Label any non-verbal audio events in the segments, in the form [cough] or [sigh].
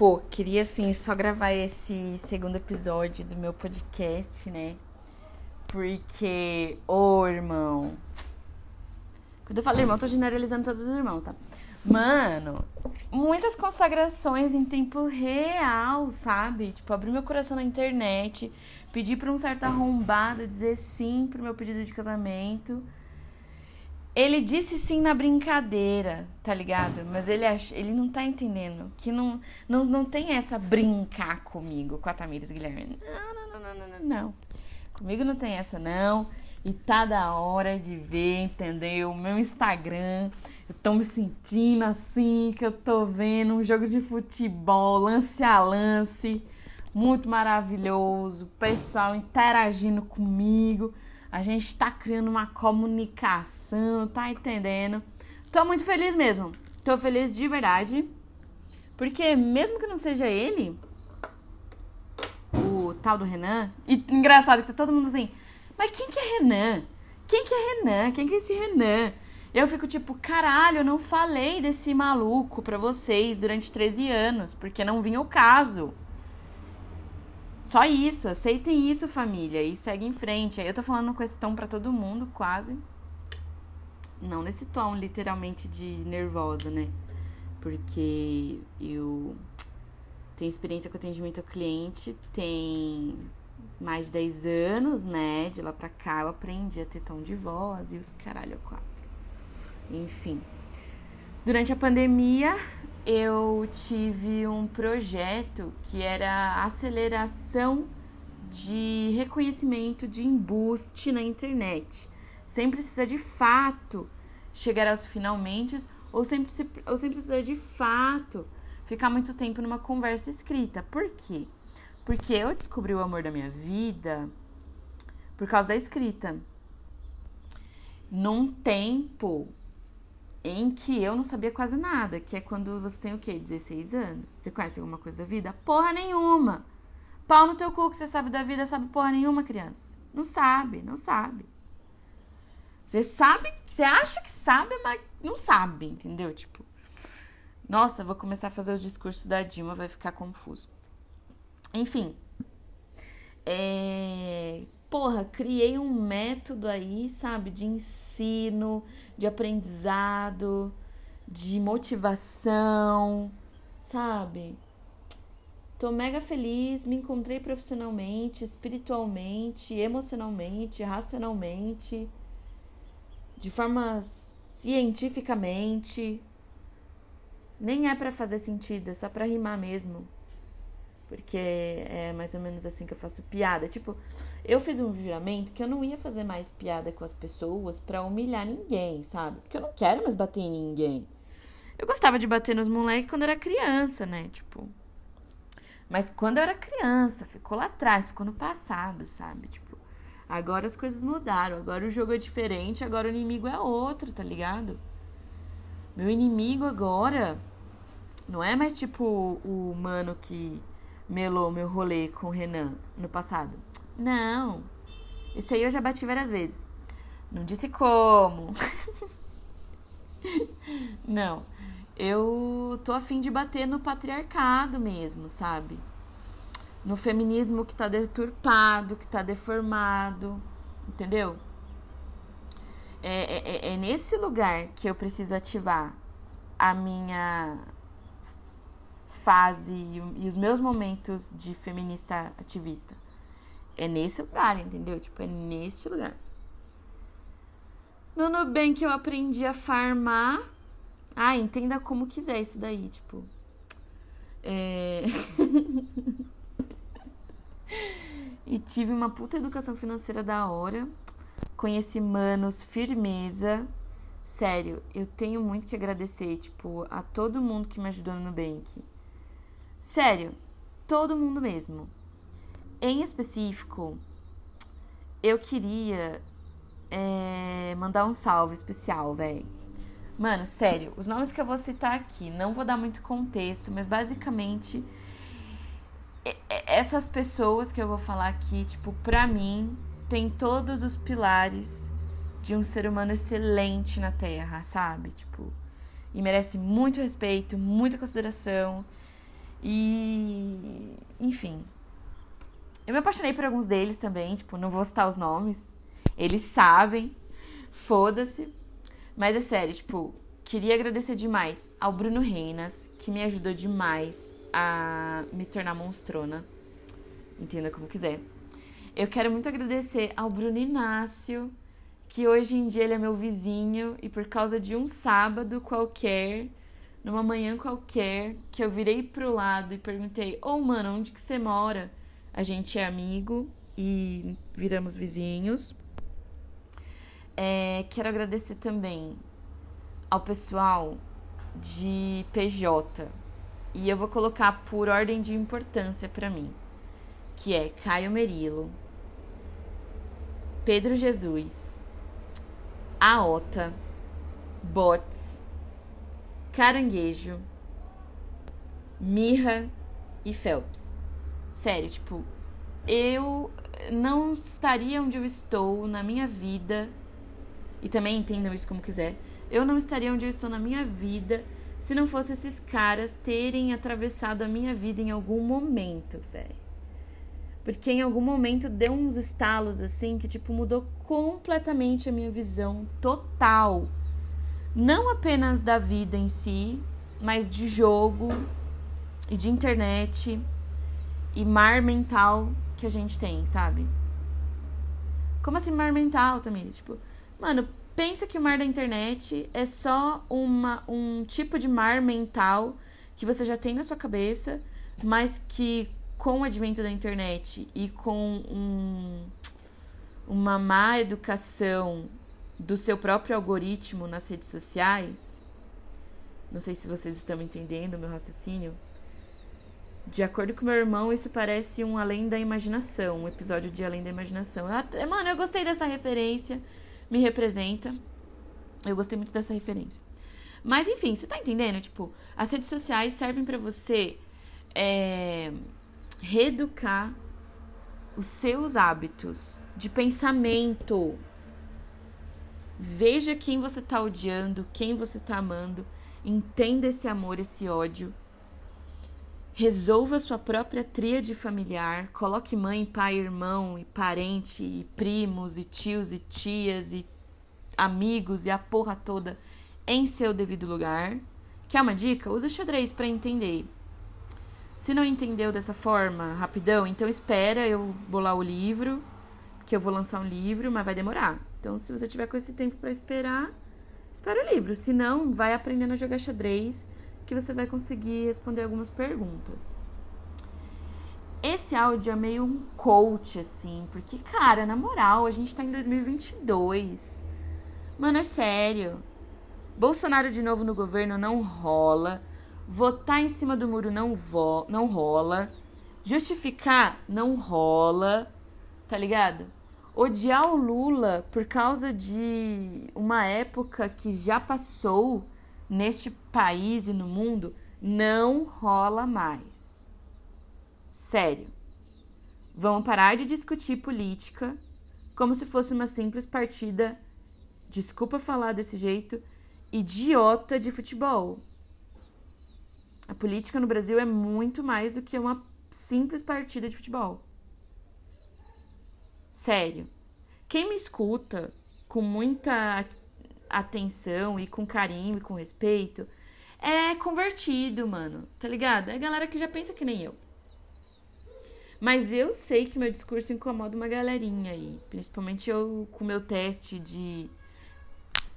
Pô, queria assim só gravar esse segundo episódio do meu podcast, né? Porque, ô irmão. Quando eu falo irmão, eu tô generalizando todos os irmãos, tá? Mano, muitas consagrações em tempo real, sabe? Tipo, abrir meu coração na internet, pedir pra um certo arrombado dizer sim pro meu pedido de casamento. Ele disse sim na brincadeira, tá ligado? Mas ele, ach... ele não tá entendendo que não, não, não tem essa brincar comigo, com a Tamires Guilherme. Não, não, não, não, não, não. Comigo não tem essa, não. E tá da hora de ver, entendeu? O meu Instagram. Eu tô me sentindo assim, que eu tô vendo um jogo de futebol, lance a lance. Muito maravilhoso. Pessoal interagindo comigo. A gente tá criando uma comunicação, tá entendendo? Tô muito feliz mesmo. Tô feliz de verdade. Porque mesmo que não seja ele, o tal do Renan, e engraçado que tá todo mundo assim, mas quem que é Renan? Quem que é Renan? Quem que é esse Renan? Eu fico tipo, caralho, eu não falei desse maluco pra vocês durante 13 anos, porque não vinha o caso. Só isso, aceitem isso, família, e segue em frente. Aí eu tô falando com esse tom pra todo mundo, quase. Não nesse tom, literalmente, de nervosa, né? Porque eu tenho experiência com atendimento ao cliente, tem mais de 10 anos, né? De lá pra cá eu aprendi a ter tom de voz e os caralho quatro. Enfim. Durante a pandemia, eu tive um projeto que era aceleração de reconhecimento de embuste na internet. Sem precisar de fato chegar aos finalmente, ou sem, ou sem precisar de fato ficar muito tempo numa conversa escrita. Por quê? Porque eu descobri o amor da minha vida por causa da escrita. Num tempo em que eu não sabia quase nada, que é quando você tem o quê? 16 anos. Você conhece alguma coisa da vida? Porra nenhuma. Pau no teu cu que você sabe da vida, sabe porra nenhuma, criança. Não sabe, não sabe. Você sabe, você acha que sabe, mas não sabe, entendeu? Tipo, nossa, vou começar a fazer os discursos da Dilma, vai ficar confuso. Enfim. É, porra, criei um método aí, sabe, de ensino, de aprendizado, de motivação, sabe? Tô mega feliz, me encontrei profissionalmente, espiritualmente, emocionalmente, racionalmente, de forma cientificamente. Nem é para fazer sentido, é só para rimar mesmo porque é mais ou menos assim que eu faço piada. Tipo, eu fiz um juramento que eu não ia fazer mais piada com as pessoas para humilhar ninguém, sabe? Porque eu não quero mais bater em ninguém. Eu gostava de bater nos moleques quando era criança, né? Tipo. Mas quando eu era criança, ficou lá atrás, ficou no passado, sabe? Tipo, agora as coisas mudaram, agora o jogo é diferente, agora o inimigo é outro, tá ligado? Meu inimigo agora não é mais tipo o mano que melou meu rolê com o Renan no passado? Não. Esse aí eu já bati várias vezes. Não disse como. [laughs] Não. Eu tô afim de bater no patriarcado mesmo, sabe? No feminismo que tá deturpado, que tá deformado. Entendeu? É, é, é nesse lugar que eu preciso ativar a minha fase e os meus momentos de feminista ativista. É nesse lugar, entendeu? Tipo, é nesse lugar. No Nubank eu aprendi a farmar. Ah, entenda como quiser isso daí, tipo. É... [laughs] e tive uma puta educação financeira da hora. Conheci manos, firmeza. Sério, eu tenho muito que agradecer, tipo, a todo mundo que me ajudou no Nubank. Sério, todo mundo mesmo. Em específico, eu queria é, mandar um salve especial, velho. Mano, sério, os nomes que eu vou citar aqui, não vou dar muito contexto, mas basicamente essas pessoas que eu vou falar aqui, tipo, pra mim, tem todos os pilares de um ser humano excelente na Terra, sabe? Tipo, e merece muito respeito, muita consideração E. Enfim. Eu me apaixonei por alguns deles também, tipo, não vou citar os nomes. Eles sabem. Foda-se. Mas é sério, tipo, queria agradecer demais ao Bruno Reinas, que me ajudou demais a me tornar monstrona. Entenda como quiser. Eu quero muito agradecer ao Bruno Inácio, que hoje em dia ele é meu vizinho e por causa de um sábado qualquer, numa manhã qualquer, que eu virei pro lado e perguntei: "Ô, oh, mano, onde que você mora?" A gente é amigo e viramos vizinhos. É, quero agradecer também ao pessoal de PJ. E eu vou colocar por ordem de importância para mim, que é Caio Merilo, Pedro Jesus, Aota, Bots, Caranguejo, Mirra e Phelps. Sério, tipo, eu não estaria onde eu estou na minha vida, e também entendam isso como quiser, eu não estaria onde eu estou na minha vida se não fosse esses caras terem atravessado a minha vida em algum momento, velho. Porque em algum momento deu uns estalos assim que tipo mudou completamente a minha visão total. Não apenas da vida em si, mas de jogo e de internet e mar mental que a gente tem, sabe? Como assim mar mental, também? Tipo, mano, pensa que o mar da internet é só uma, um tipo de mar mental que você já tem na sua cabeça, mas que com o advento da internet e com um, uma má educação do seu próprio algoritmo nas redes sociais, não sei se vocês estão entendendo o meu raciocínio. De acordo com meu irmão, isso parece um Além da Imaginação, um episódio de Além da Imaginação. Mano, eu gostei dessa referência, me representa. Eu gostei muito dessa referência. Mas enfim, você tá entendendo? Tipo, as redes sociais servem para você é, reeducar os seus hábitos de pensamento. Veja quem você está odiando, quem você está amando, entenda esse amor, esse ódio. Resolva sua própria tríade familiar, coloque mãe, pai, irmão e parente, e primos, e tios, e tias, e amigos, e a porra toda em seu devido lugar. Quer uma dica? Use xadrez para entender se não entendeu dessa forma, rapidão, então espera eu bolar o livro, que eu vou lançar um livro, mas vai demorar. Então, se você tiver com esse tempo para esperar, espera o livro. Se não, vai aprendendo a jogar xadrez, que você vai conseguir responder algumas perguntas. Esse áudio é meio um coach, assim, porque, cara, na moral, a gente tá em 2022. Mano, é sério. Bolsonaro de novo no governo não rola. Votar em cima do muro não, vo não rola. Justificar não rola. Tá ligado? Odiar o Lula por causa de uma época que já passou neste país e no mundo não rola mais. Sério. Vamos parar de discutir política como se fosse uma simples partida, desculpa falar desse jeito, idiota de futebol. A política no Brasil é muito mais do que uma simples partida de futebol. Sério. Quem me escuta com muita atenção e com carinho e com respeito é convertido, mano. Tá ligado? É a galera que já pensa que nem eu. Mas eu sei que meu discurso incomoda uma galerinha aí. Principalmente eu com meu teste de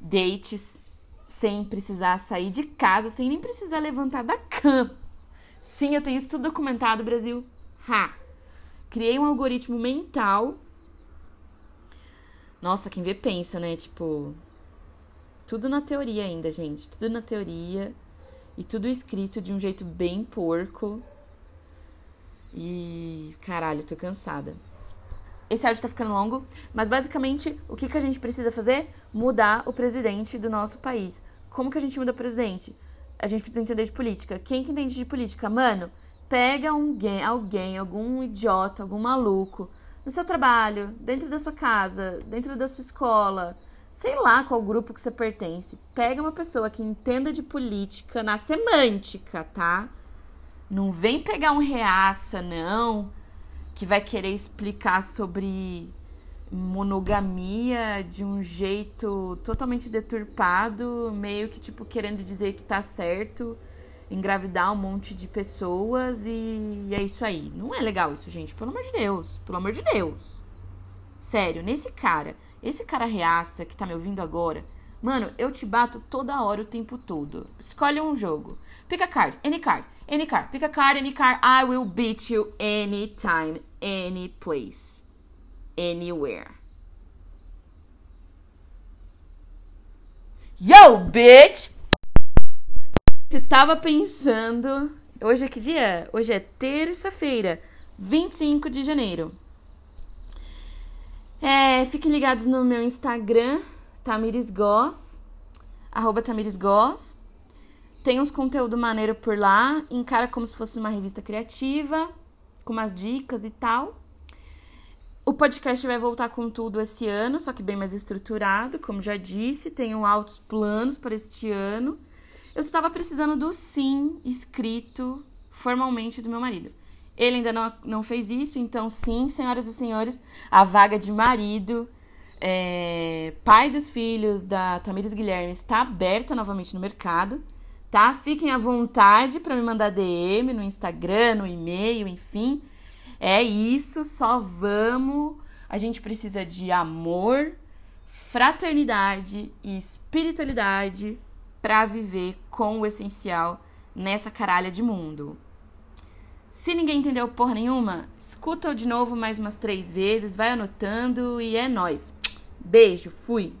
dates sem precisar sair de casa, sem nem precisar levantar da cama. Sim, eu tenho isso tudo documentado, Brasil. Ha! Criei um algoritmo mental. Nossa, quem vê pensa, né? Tipo, tudo na teoria ainda, gente. Tudo na teoria. E tudo escrito de um jeito bem porco. E caralho, tô cansada. Esse áudio tá ficando longo, mas basicamente o que, que a gente precisa fazer? Mudar o presidente do nosso país. Como que a gente muda o presidente? A gente precisa entender de política. Quem que entende de política? Mano, pega alguém, alguém, algum idiota, algum maluco, no seu trabalho, dentro da sua casa, dentro da sua escola, sei lá qual grupo que você pertence. Pega uma pessoa que entenda de política na semântica, tá? Não vem pegar um reaça, não, que vai querer explicar sobre monogamia de um jeito totalmente deturpado, meio que tipo querendo dizer que tá certo engravidar um monte de pessoas e, é isso aí. Não é legal isso, gente, pelo amor de Deus, pelo amor de Deus. Sério, nesse cara, esse cara reaça que tá me ouvindo agora, mano, eu te bato toda hora o tempo todo. Escolhe um jogo. Pick a card, any card, any card. Pick a card, any card. I will beat you anytime, any place anywhere. Yo, bitch! Você tava pensando. Hoje é que dia? Hoje é terça-feira, 25 de janeiro. É, fiquem ligados no meu Instagram, Tamires Goss, arroba Tamires Goss. Tem uns conteúdo maneiro por lá, encara como se fosse uma revista criativa, com umas dicas e tal. O podcast vai voltar com tudo esse ano, só que bem mais estruturado, como já disse. Tenho altos planos para este ano. Eu estava precisando do sim escrito formalmente do meu marido. Ele ainda não, não fez isso, então, sim, senhoras e senhores, a vaga de marido, é, pai dos filhos da Tamires Guilherme, está aberta novamente no mercado, tá? Fiquem à vontade para me mandar DM no Instagram, no e-mail, enfim. É isso, só vamos. A gente precisa de amor, fraternidade e espiritualidade para viver com o essencial nessa caralha de mundo. Se ninguém entendeu porra nenhuma, escuta de novo mais umas três vezes, vai anotando e é nós. Beijo, fui.